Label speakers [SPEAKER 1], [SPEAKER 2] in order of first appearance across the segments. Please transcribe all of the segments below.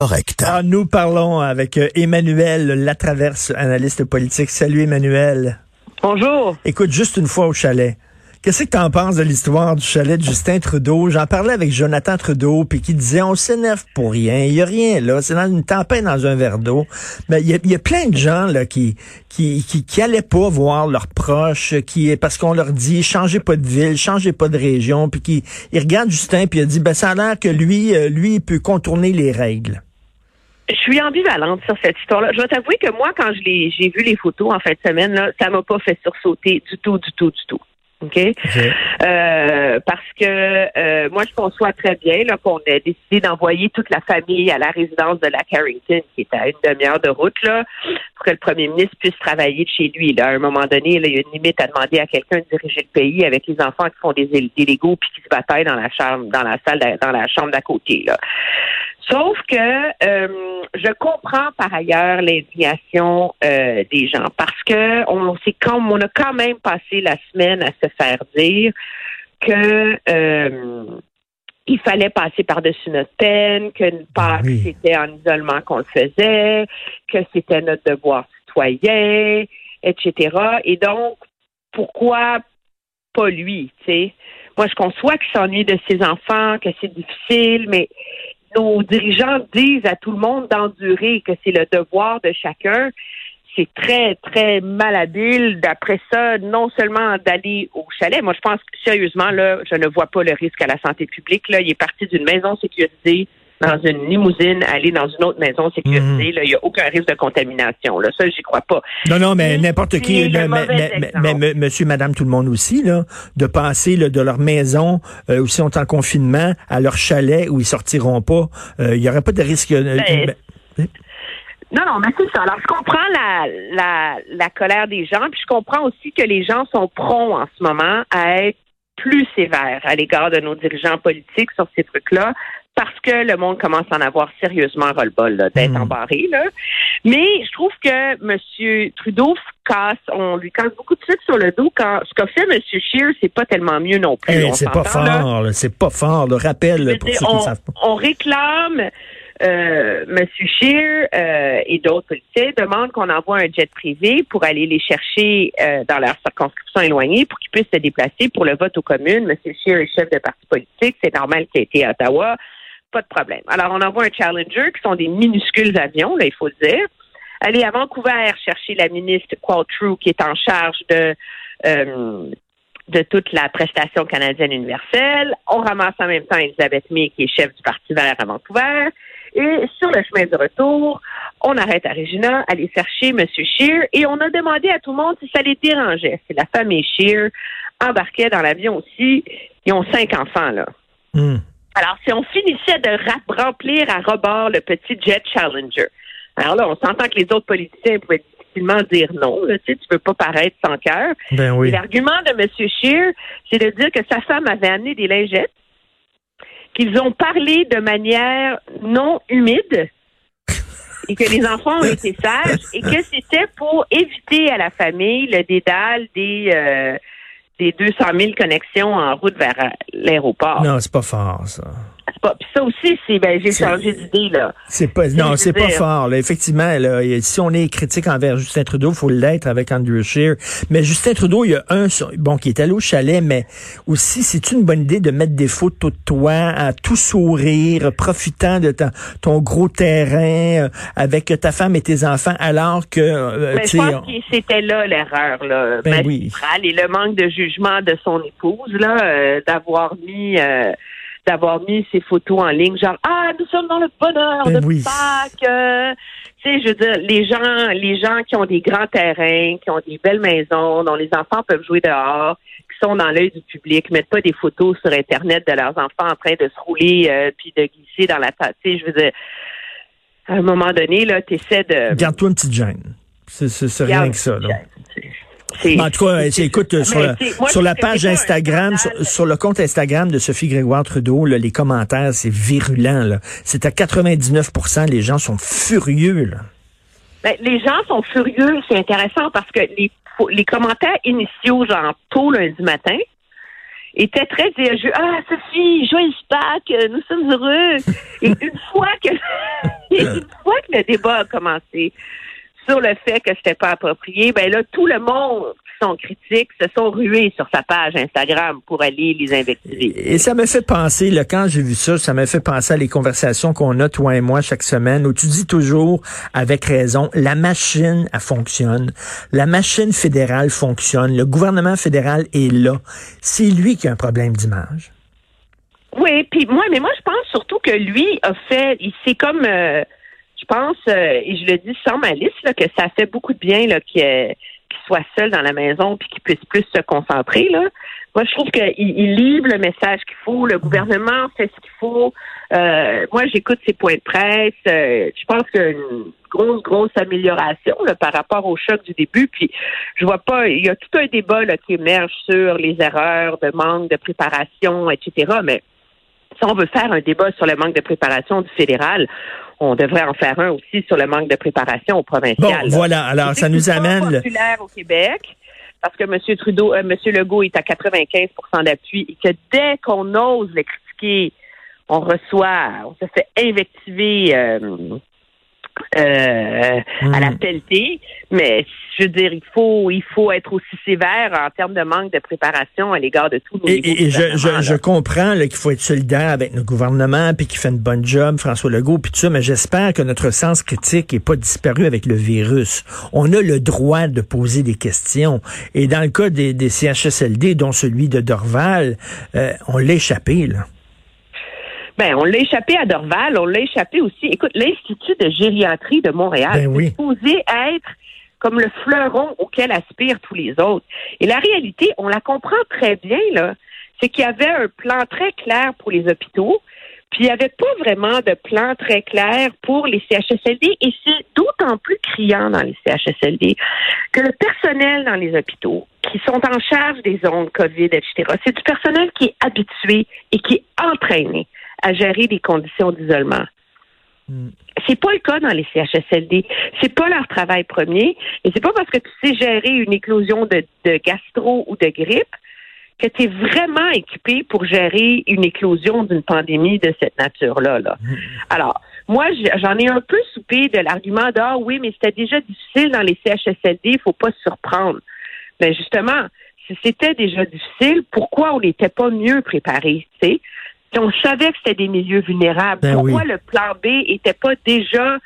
[SPEAKER 1] Correct.
[SPEAKER 2] Ah, nous parlons avec euh, Emmanuel Latraverse, analyste politique. Salut Emmanuel.
[SPEAKER 3] Bonjour.
[SPEAKER 2] Écoute, juste une fois au chalet. Qu'est-ce que tu en penses de l'histoire du chalet de Justin Trudeau? J'en parlais avec Jonathan Trudeau, puis qui disait, on s'énerve pour rien, il y a rien là, c'est dans une tempête dans un verre d'eau. Mais il y, a, plein de gens là qui qui, qui, qui allaient pas voir leurs proches, qui parce qu'on leur dit, changez pas de ville, changez pas de région, puis qui ils regardent Justin, puis il dit, ben ça a l'air que lui, euh, lui, il peut contourner les règles.
[SPEAKER 3] Je suis ambivalente sur cette histoire-là. Je dois t'avouer que moi, quand j'ai vu les photos en fin de semaine, là, ça m'a pas fait sursauter du tout, du tout, du tout. OK? Euh, parce que euh, moi, je conçois très bien qu'on ait décidé d'envoyer toute la famille à la résidence de la Carrington, qui est à une demi-heure de route, là, pour que le premier ministre puisse travailler de chez lui. Là. À un moment donné, là, il y a une limite à demander à quelqu'un de diriger le pays avec les enfants qui font des, Legos puis qui se bataillent dans la chambre, dans la salle, dans la chambre d'à côté. Là. Sauf que euh, je comprends par ailleurs l'indignation euh, des gens parce que on comme on a quand même passé la semaine à se faire dire que euh, il fallait passer par-dessus notre peine, que que c'était en isolement qu'on le faisait, que c'était notre devoir citoyen, etc. Et donc, pourquoi pas lui, tu sais? Moi, je conçois qu'il s'ennuie de ses enfants, que c'est difficile, mais nos dirigeants disent à tout le monde d'endurer, que c'est le devoir de chacun, c'est très, très malhabile. D'après ça, non seulement d'aller au chalet, moi je pense que sérieusement, là, je ne vois pas le risque à la santé publique. Là, il est parti d'une maison sécurisée dans une limousine, aller dans une autre maison sécurisée. Mhm. il n'y a aucun risque de contamination. Là. Ça, j'y crois pas.
[SPEAKER 2] Non, non, mais n'importe qui, mais, monsieur, madame, tout le monde aussi, là, de passer de leur maison euh, où ils sont en confinement à leur chalet où ils sortiront pas. Euh, il n'y aurait pas de risque. Euh,
[SPEAKER 3] ben, non, non, mais c'est ça. Alors, je comprends la, la, la colère des gens, puis je comprends aussi que les gens sont prompts en ce moment à être plus sévères à l'égard de nos dirigeants politiques sur ces trucs-là, parce que le monde commence à en avoir sérieusement ras-le-bol d'être hmm. embarré. Là. Mais je trouve que M. Trudeau casse, on lui casse beaucoup de suite sur le dos quand ce qu'a fait M. Scheer, c'est pas tellement mieux non plus.
[SPEAKER 2] Eh, c'est pas fort, c'est pas fort. Le rappel pour ceux
[SPEAKER 3] on,
[SPEAKER 2] qui savent pas.
[SPEAKER 3] On réclame euh, M. Scheer euh, et d'autres policiers demandent qu'on envoie un jet privé pour aller les chercher euh, dans leur circonscription éloignée pour qu'ils puissent se déplacer pour le vote aux communes. M. Scheer est chef de parti politique, c'est normal qu'il ait été à Ottawa pas de problème. Alors, on envoie un Challenger, qui sont des minuscules avions, là, il faut le dire. Aller à Vancouver chercher la ministre Qualtrough, qui est en charge de euh, de toute la prestation canadienne universelle. On ramasse en même temps Elisabeth May, qui est chef du Parti vert à Vancouver. Et sur le chemin de retour, on arrête à Regina, aller chercher M. Scheer, et on a demandé à tout le monde si ça les dérangeait. Si la famille Scheer embarquait dans l'avion aussi. Ils ont cinq enfants, là. Hmm. Alors, si on finissait de remplir à rebord le petit jet Challenger, alors là, on s'entend que les autres politiciens pouvaient difficilement dire non. tu sais, tu veux pas paraître sans cœur.
[SPEAKER 2] Ben oui.
[SPEAKER 3] L'argument de M. Scheer, c'est de dire que sa femme avait amené des lingettes, qu'ils ont parlé de manière non humide et que les enfants ont été sages et que c'était pour éviter à la famille le dédale des... Euh, des 200 000 connexions en route vers l'aéroport.
[SPEAKER 2] Non, c'est pas fort, ça
[SPEAKER 3] ça aussi, c'est ben j'ai changé d'idée là.
[SPEAKER 2] C'est pas non, c'est pas fort. Là. Effectivement, là, si on est critique envers Justin Trudeau, il faut l'être avec Andrew Scheer. Mais Justin Trudeau, il y a un bon qui est allé au chalet, mais aussi c'est une bonne idée de mettre des photos de toi à tout sourire, profitant de ton, gros terrain euh, avec ta femme et tes enfants, alors que.
[SPEAKER 3] Euh, je pense que c'était là l'erreur là,
[SPEAKER 2] ben oui.
[SPEAKER 3] et le manque de jugement de son épouse là, euh, d'avoir mis d'avoir mis ses photos en ligne, genre ah nous sommes dans le bonheur ben de Pâques. Euh, tu sais, je veux dire, les gens, les gens qui ont des grands terrains, qui ont des belles maisons, dont les enfants peuvent jouer dehors, qui sont dans l'œil du public, mettent pas des photos sur Internet de leurs enfants en train de se rouler euh, puis de glisser dans la tasse. Tu sais, je veux dire à un moment donné, là, tu essaies de.
[SPEAKER 2] Garde-toi une petite gêne. C'est rien que ça, là. En tout cas, écoute, sur, la, sur la page Instagram, sur, le compte Instagram de Sophie Grégoire Trudeau, là, les commentaires, c'est virulent. C'est à 99% les gens sont furieux. Là.
[SPEAKER 3] Ben, les gens sont furieux, c'est intéressant parce que les, les commentaires initiaux, genre tôt lundi matin, étaient très. Ah, Sophie, joyeux Pâques, nous sommes heureux. Et une fois que une fois que le débat a commencé, sur le fait que c'était pas approprié, ben là, tout le monde qui sont critiques se sont rués sur sa page Instagram pour aller les investiguer.
[SPEAKER 2] Et ça me fait penser, là, quand j'ai vu ça, ça me fait penser à les conversations qu'on a, toi et moi, chaque semaine, où tu dis toujours, avec raison, la machine, elle fonctionne. La machine fédérale fonctionne. Le gouvernement fédéral est là. C'est lui qui a un problème d'image.
[SPEAKER 3] Oui, puis moi, mais moi, je pense surtout que lui a fait, c'est comme... Euh, je pense, euh, et je le dis sans malice, là, que ça fait beaucoup de bien là, qu'il soit seul dans la maison puis qu'il puisse plus se concentrer. Moi, je trouve qu'il il livre le message qu'il faut. Le gouvernement fait ce qu'il faut. Euh, moi, j'écoute ses points de presse. Euh, je pense qu'il y a une grosse, grosse amélioration par rapport au choc du début. Puis, je vois pas. Il y a tout un débat qui émerge sur les erreurs de manque de préparation, etc. Mais si on veut faire un débat sur le manque de préparation du fédéral, on devrait en faire un aussi sur le manque de préparation au provincial.
[SPEAKER 2] Bon, voilà. Alors, ça nous amène.
[SPEAKER 3] populaire au Québec parce que M. Trudeau, euh, M. Legault est à 95% d'appui et que dès qu'on ose le critiquer, on reçoit, on se fait invectiver euh, euh, à la hmm. pelletée. Mais je veux dire, il faut, il faut être aussi sévère en termes de manque de préparation à l'égard de tous nos
[SPEAKER 2] Et, et je, je, je, comprends qu'il faut être solidaire avec nos gouvernements, puis qu'il fait une bonne job, François Legault, puis tout ça, mais j'espère que notre sens critique n'est pas disparu avec le virus. On a le droit de poser des questions. Et dans le cas des, des CHSLD, dont celui de Dorval, euh, on l'a échappé, là.
[SPEAKER 3] Ben, on l'a échappé à Dorval, on l'a échappé aussi. Écoute, l'Institut de gériatrie de Montréal
[SPEAKER 2] ben
[SPEAKER 3] est supposé être comme le fleuron auquel aspirent tous les autres. Et la réalité, on la comprend très bien, là. C'est qu'il y avait un plan très clair pour les hôpitaux, puis il n'y avait pas vraiment de plan très clair pour les CHSLD, et c'est d'autant plus criant dans les CHSLD que le personnel dans les hôpitaux, qui sont en charge des zones COVID, etc., c'est du personnel qui est habitué et qui est entraîné à gérer des conditions d'isolement. Hmm. C'est pas le cas dans les CHSLD. C'est pas leur travail premier. Et c'est pas parce que tu sais gérer une éclosion de, gastro ou de grippe que tu es vraiment équipé pour gérer une éclosion d'une pandémie de cette nature-là. Là. Hmm. Alors, moi, j'en ai un peu soupé de l'argument d'Ah oui, mais c'était déjà difficile dans les CHSLD, il faut pas se surprendre. Mais justement, si c'était déjà difficile, pourquoi on n'était pas mieux préparé? sais? On savait que c'était des milieux vulnérables. Ben Pourquoi le plan B était pas déjà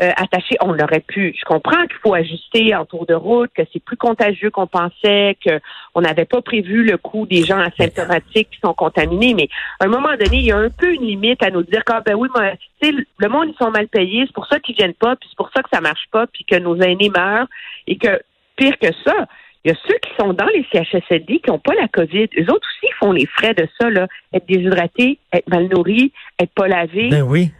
[SPEAKER 3] euh, attaché? On l'aurait pu. Je comprends qu'il faut ajuster en tour de route, que c'est plus contagieux qu'on pensait, qu'on n'avait pas prévu le coût des gens asymptomatiques qui sont contaminés. Mais à un moment donné, il y a un peu une limite à nous dire que ah, ben oui, mais, le monde ils sont mal payés, c'est pour ça qu'ils viennent pas, puis c'est pour ça que ça marche pas, puis que nos aînés meurent, et que pire que ça, il y a ceux qui sont dans les CHSLD qui n'ont pas la COVID. Eux autres aussi font les frais de ça, là. Être déshydratés, être mal nourris, être pas lavés.
[SPEAKER 2] Ben oui.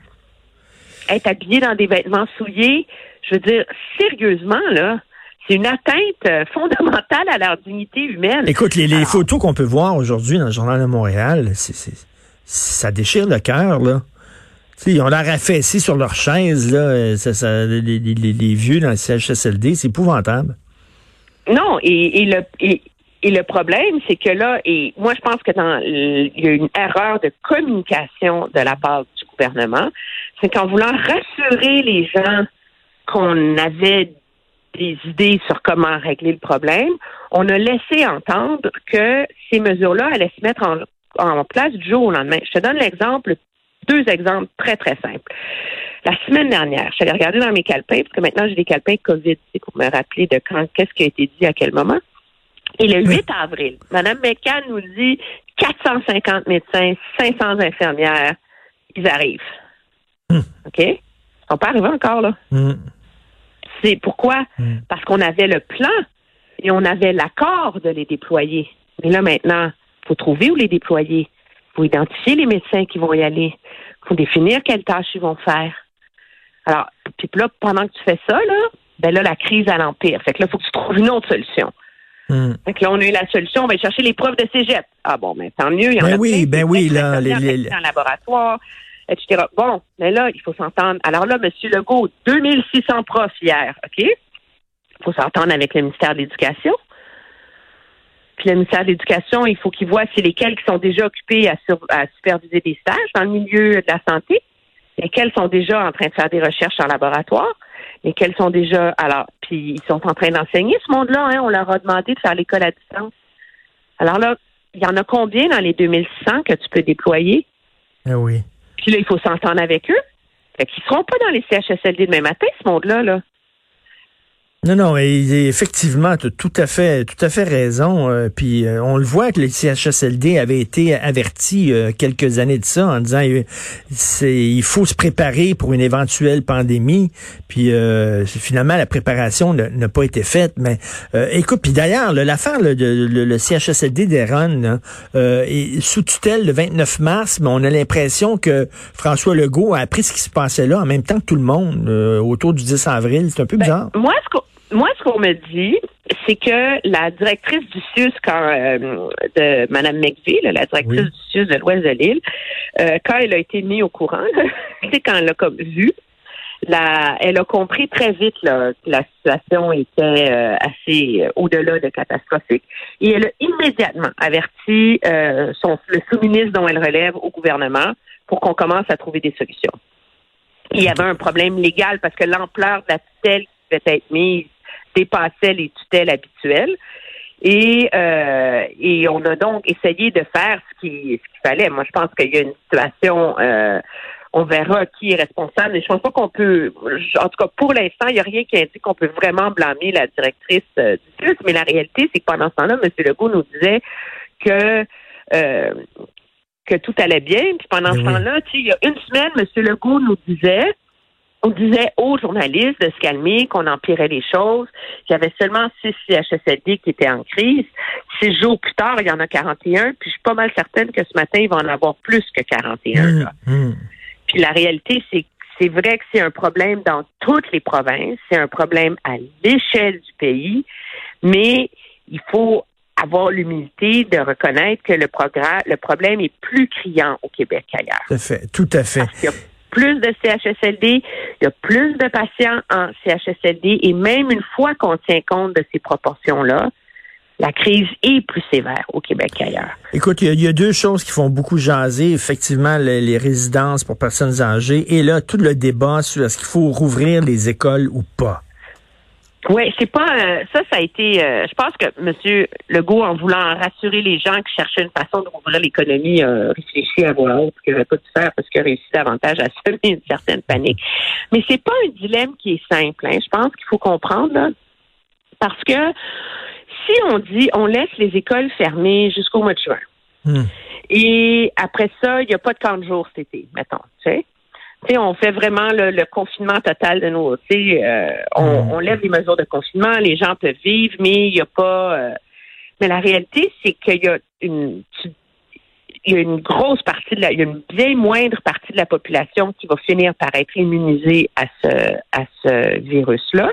[SPEAKER 3] Être habillés dans des vêtements souillés. Je veux dire, sérieusement, là, c'est une atteinte euh, fondamentale à leur dignité humaine.
[SPEAKER 2] Écoute, les, photos qu'on peut voir aujourd'hui dans le Journal de Montréal, ça déchire le cœur, là. ils ont l'air affaissés sur leur chaise, là. Euh, les, les, vieux dans le CHSLD, c'est épouvantable.
[SPEAKER 3] Non, et, le et, le problème, c'est que là, et moi je pense que dans il y a une erreur de communication de la part du gouvernement, c'est qu'en voulant rassurer les gens qu'on avait des idées sur comment régler le problème, on a laissé entendre que ces mesures-là allaient se mettre en, en place du jour au lendemain. Je te donne l'exemple, deux exemples très, très simples. La semaine dernière, j'allais regarder dans mes calepins, parce que maintenant j'ai des calepins COVID, c'est pour me rappeler de quand, qu'est-ce qui a été dit à quel moment. Et le 8 avril, Mme McCann nous dit 450 médecins, 500 infirmières, ils arrivent. Hmm. OK? Ils sont pas arrivés encore, là? Hmm. C'est pourquoi? Hmm. Parce qu'on avait le plan et on avait l'accord de les déployer. Mais là, maintenant, il faut trouver où les déployer. Il faut identifier les médecins qui vont y aller. Il faut définir quelles tâches ils vont faire. Alors, puis là, pendant que tu fais ça, là, ben là, la crise, à l'empire. Fait que là, il faut que tu trouves une autre solution. Fait que là, on a eu la solution, on va chercher les preuves de cégep. Ah bon, mais tant mieux, il y en
[SPEAKER 2] ben
[SPEAKER 3] a
[SPEAKER 2] oui, Ben oui, là,
[SPEAKER 3] les, les... en laboratoire, etc. Bon, mais là, il faut s'entendre. Alors là, M. Legault, 2600 profs hier, OK? Il faut s'entendre avec le ministère de l'Éducation. Le ministère de l'Éducation, il faut qu'il voit c'est lesquels qui sont déjà occupés à, à superviser des stages dans le milieu de la santé, lesquels sont déjà en train de faire des recherches en laboratoire, lesquels sont déjà alors puis ils sont en train d'enseigner ce monde-là, hein, on leur a demandé de faire l'école à distance. Alors là, il y en a combien dans les 2600 que tu peux déployer?
[SPEAKER 2] Ah oui.
[SPEAKER 3] Puis là, il faut s'entendre avec eux. Fait qu'ils seront pas dans les CHSLD demain matin, ce monde-là, là.
[SPEAKER 2] Non, non, effectivement, tu as tout à fait, tout à fait raison. Euh, puis euh, on le voit que les CHSLD avaient été avertis euh, quelques années de ça en disant c'est il faut se préparer pour une éventuelle pandémie. Puis finalement la préparation n'a pas été faite. Mais écoute, puis d'ailleurs l'affaire de le, CHSLD d'Eron est sous tutelle le 29 mars, mais on a l'impression que François Legault a appris ce qui se passait là en même temps que tout le monde autour du 10 avril. C'est un peu ben, bizarre.
[SPEAKER 3] moi, ce moi, ce qu'on me dit, c'est que la directrice du CIUS, quand, euh, de Mme McVie, la directrice du CIUS de l'Ouest de l'île, euh, quand elle a été mise au courant, c'est quand elle l'a comme vu, la, elle a compris très vite là, que la situation était euh, assez au-delà de catastrophique. Et elle a immédiatement averti son, le sous-ministre dont elle relève au gouvernement pour qu'on commence à trouver des solutions. Il y avait un problème légal parce que l'ampleur de la tutelle qui devait être mise dépassait les tutelles habituelles. Et, euh, et on a donc essayé de faire ce qu'il fallait. Moi, je pense qu'il y a une situation, euh, on verra qui est responsable, mais je pense pas qu'on peut, en tout cas pour l'instant, il n'y a rien qui indique qu'on peut vraiment blâmer la directrice euh, du CUS, mais la réalité, c'est que pendant ce temps-là, M. Legault nous disait que que tout allait bien. Puis pendant ce temps-là, il y a une semaine, M. Legault nous disait on disait aux journalistes de se calmer, qu'on empirait les choses, qu'il y avait seulement six CHSLD qui étaient en crise. Six jours plus tard, il y en a 41, puis je suis pas mal certaine que ce matin, il va en avoir plus que 41. Mmh, mmh. Puis la réalité, c'est c'est vrai que c'est un problème dans toutes les provinces, c'est un problème à l'échelle du pays, mais il faut avoir l'humilité de reconnaître que le, le problème est plus criant au Québec qu'ailleurs.
[SPEAKER 2] Tout à fait, tout à fait
[SPEAKER 3] plus de CHSLD, il y a plus de patients en CHSLD et même une fois qu'on tient compte de ces proportions-là, la crise est plus sévère au Québec qu'ailleurs.
[SPEAKER 2] Écoute, il y, a deux choses qui font beaucoup jaser. Effectivement, les, résidences pour personnes âgées et là, tout le débat sur est-ce qu'il faut rouvrir les écoles ou pas.
[SPEAKER 3] Oui, c'est pas euh, ça. Ça a été. Euh, je pense que M. Legault, en voulant rassurer les gens qui cherchaient une façon de rouvrir l'économie, a réfléchi à voix haute qu'il n'aurait pas dû faire parce qu'il a réussi davantage à semer une certaine panique. Mais c'est pas un dilemme qui est simple. Hein. Je pense qu'il faut comprendre parce que si on dit on laisse les écoles fermées jusqu'au mois de juin. Hmm. Et après ça, il n'y a pas de camp de jour cet été, mettons. Tu sais? On fait vraiment le, confinement total de nos. Euh, on, mm. on, lève les mesures de confinement, les gens peuvent vivre, mais il n'y a pas. Euh, mais la réalité, c'est qu'il y a une. il y a une grosse partie de la, il y a une bien moindre partie de la population qui va finir par être immunisée à ce, à ce virus-là.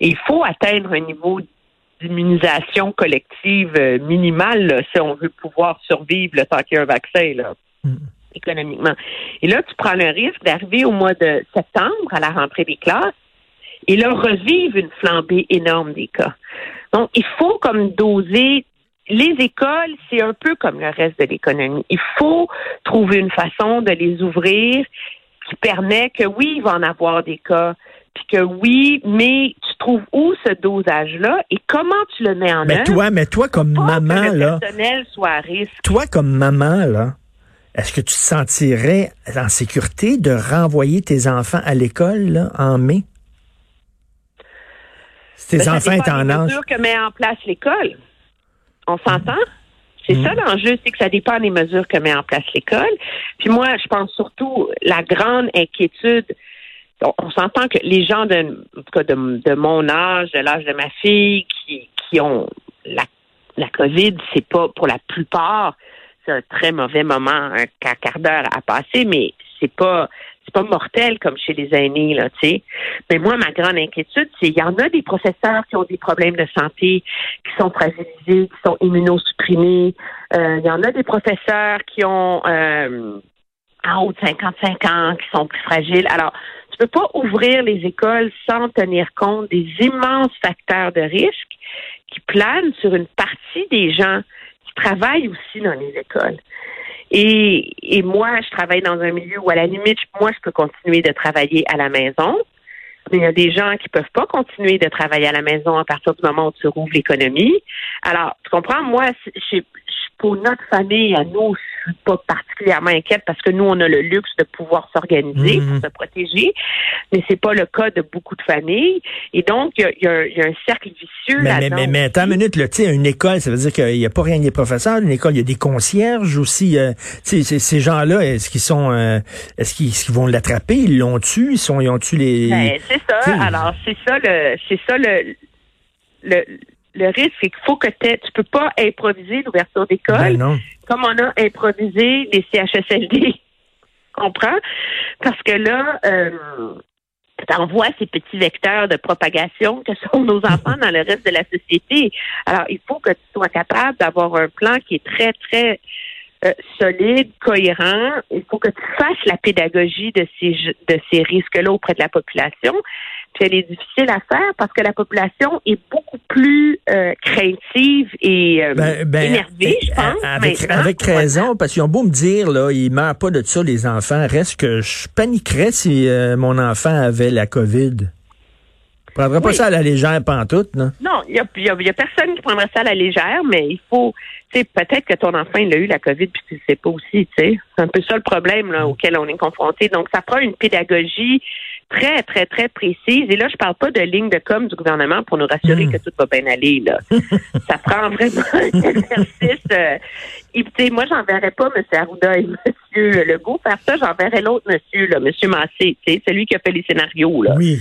[SPEAKER 3] Et il faut atteindre un niveau d'immunisation collective euh, minimale si on veut pouvoir survivre le temps qu'il y a un vaccin. Là. Mm économiquement. Et là, tu prends le risque d'arriver au mois de septembre à la rentrée des classes et là, revivre une flambée énorme des cas. Donc, il faut comme doser les écoles, c'est un peu comme le reste de l'économie. Il faut trouver une façon de les ouvrir qui permet que oui, il va en avoir des cas, puis que oui, mais tu trouves où ce dosage-là et comment tu le mets en
[SPEAKER 2] mais Toi, mais toi, comme maman,
[SPEAKER 3] que
[SPEAKER 2] le
[SPEAKER 3] personnel soit à risque.
[SPEAKER 2] Toi, comme maman, là, est-ce que tu te sentirais en sécurité de renvoyer tes enfants à l'école en mai? Si tes ben, enfants
[SPEAKER 3] sont
[SPEAKER 2] en âge.
[SPEAKER 3] C'est que met en place l'école. On s'entend? C'est ça mm. l'enjeu, c'est que ça dépend des mesures que met en place l'école. Puis moi, je pense surtout la grande inquiétude. On, s'entend que les gens de, de, mon âge, de l'âge de ma fille, qui, qui ont la, la COVID, c'est pas pour la plupart un très mauvais moment, un quart d'heure à passer, mais c'est pas c'est pas mortel comme chez les aînés, là, tu sais. Mais moi, ma grande inquiétude, c'est il y en a des professeurs qui ont des problèmes de santé, qui sont fragilisés, qui sont immunosupprimés. Euh, il y en a des professeurs qui ont euh, en haut de 55 ans, qui sont plus fragiles. Alors, tu peux pas ouvrir les écoles sans tenir compte des immenses facteurs de risque qui planent sur une partie des gens qui travaillent aussi dans les écoles. Et, et moi, je travaille dans un milieu où, à la limite, moi, je peux continuer de travailler à la maison. Mais il y a des gens qui peuvent pas continuer de travailler à la maison à partir du moment où tu rouvres l'économie. Alors, tu comprends, moi, pour notre famille, à nous, suis pas particulièrement inquiète parce que nous, on a le luxe de pouvoir s'organiser pour mhm. se protéger, mais c'est pas le cas de beaucoup de familles. Et donc, il y, a, un cercle vicieux
[SPEAKER 2] mais, mais, mais, mais, attends une minute, là, une école, ça veut dire qu'il n'y a pas rien des professeurs. Une école, il y a des concierges aussi. Euh, ces gens-là, est-ce qu'ils sont, euh, est-ce qu'ils vont l'attraper? Ils l'ont tué? Ils sont, ils ont tué les.
[SPEAKER 3] Ben, c'est ça. Alors, c'est ça le, c'est ça le, le le risque, c'est qu'il faut que tu peux pas improviser l'ouverture d'école
[SPEAKER 2] ben
[SPEAKER 3] comme on a improvisé les CHSLD. Comprends? Parce que là, euh, t'envoies ces petits vecteurs de propagation que sont nos enfants dans le reste de la société. Alors, il faut que tu sois capable d'avoir un plan qui est très, très euh, solide, cohérent. Il faut que tu fasses la pédagogie de ces de ces risques-là auprès de la population. Puis elle est difficile à faire parce que la population est beaucoup plus euh, craintive et euh, ben, ben, énervée, je pense.
[SPEAKER 2] Avec, avec raison, parce qu'ils ont beau me dire là, ils meurent pas de ça les enfants. Reste que je paniquerais si mon enfant avait la COVID prendrais pas ça à la légère, pantoute, non?
[SPEAKER 3] Non, il y a, personne qui prendrait ça à la légère, mais il faut, tu sais, peut-être que ton enfant, il a eu la COVID puis tu le sais pas aussi, tu sais. C'est un peu ça le problème là, auquel on est confronté. Donc, ça prend une pédagogie très, très, très précise. Et là, je parle pas de ligne de com du gouvernement pour nous rassurer hmm. que tout va bien aller, là. ça prend vraiment un exercice. Euh, et, moi, j'enverrais pas M. Arruda et M. Legault faire ça. J'enverrais l'autre monsieur, là, M. Massé, celui qui a fait les scénarios, là.
[SPEAKER 2] Oui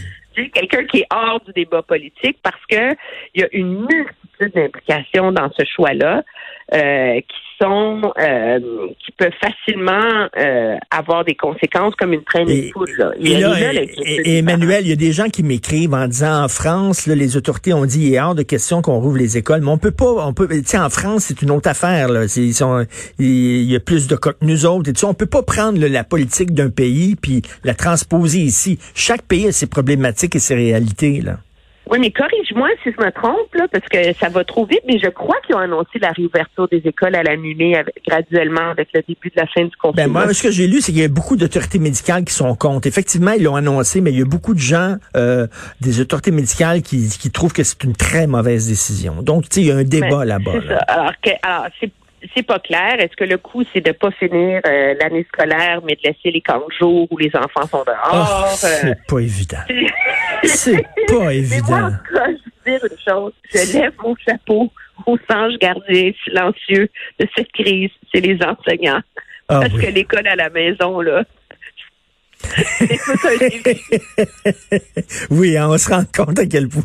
[SPEAKER 3] quelqu'un qui est hors du débat politique parce que il y a une multitude d'implications dans ce choix-là euh, qui sont euh, qui peuvent facilement euh, avoir des conséquences comme une traînée de foudre.
[SPEAKER 2] Et, Emmanuel, il y a des gens qui m'écrivent en disant en France, là, les autorités ont dit il est hors de question qu'on rouvre les écoles, mais on peut pas, on peut, tu sais, en France c'est une autre affaire là. Ils sont, il y a plus de cas que nous autres. Et on peut pas prendre la politique d'un pays puis la transposer ici. Chaque pays a ses problématiques et ses réalités là.
[SPEAKER 3] Oui, mais corrige-moi si je me trompe, là, parce que ça va trop vite, mais je crois qu'ils ont annoncé la réouverture des écoles à la mi graduellement avec le début de la fin du confinement.
[SPEAKER 2] Ben moi, ce que j'ai lu, c'est qu'il y a beaucoup d'autorités médicales qui sont contre. Effectivement, ils l'ont annoncé, mais il y a beaucoup de gens, euh, des autorités médicales, qui, qui trouvent que c'est une très mauvaise décision. Donc, tu sais, il y a un débat là-bas.
[SPEAKER 3] C'est ça. Alors, que, alors c'est c'est pas clair. Est-ce que le coup, c'est de pas finir euh, l'année scolaire, mais de laisser les camps jours où les enfants sont dehors?
[SPEAKER 2] Oh, c'est pas évident. c'est pas évident. Mais moi,
[SPEAKER 3] je veux dire une chose. Je lève mon chapeau aux anges gardiens silencieux de cette crise. C'est les enseignants. Ah Parce que l'école à la maison, là,
[SPEAKER 2] oui, hein, on se rend compte à quel point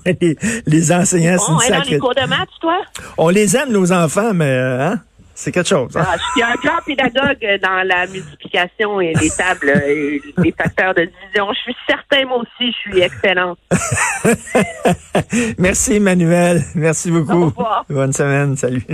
[SPEAKER 2] les, enseignants
[SPEAKER 3] sont dans les cours de maths, toi?
[SPEAKER 2] On les aime, nos enfants, mais hein? C'est quelque chose. Hein?
[SPEAKER 3] Ah, je suis un grand pédagogue dans la multiplication et les tables et les facteurs de division. Je suis certain, moi aussi, je suis excellente.
[SPEAKER 2] Merci, Emmanuel. Merci beaucoup.
[SPEAKER 3] Au revoir.
[SPEAKER 2] Bonne semaine. Salut.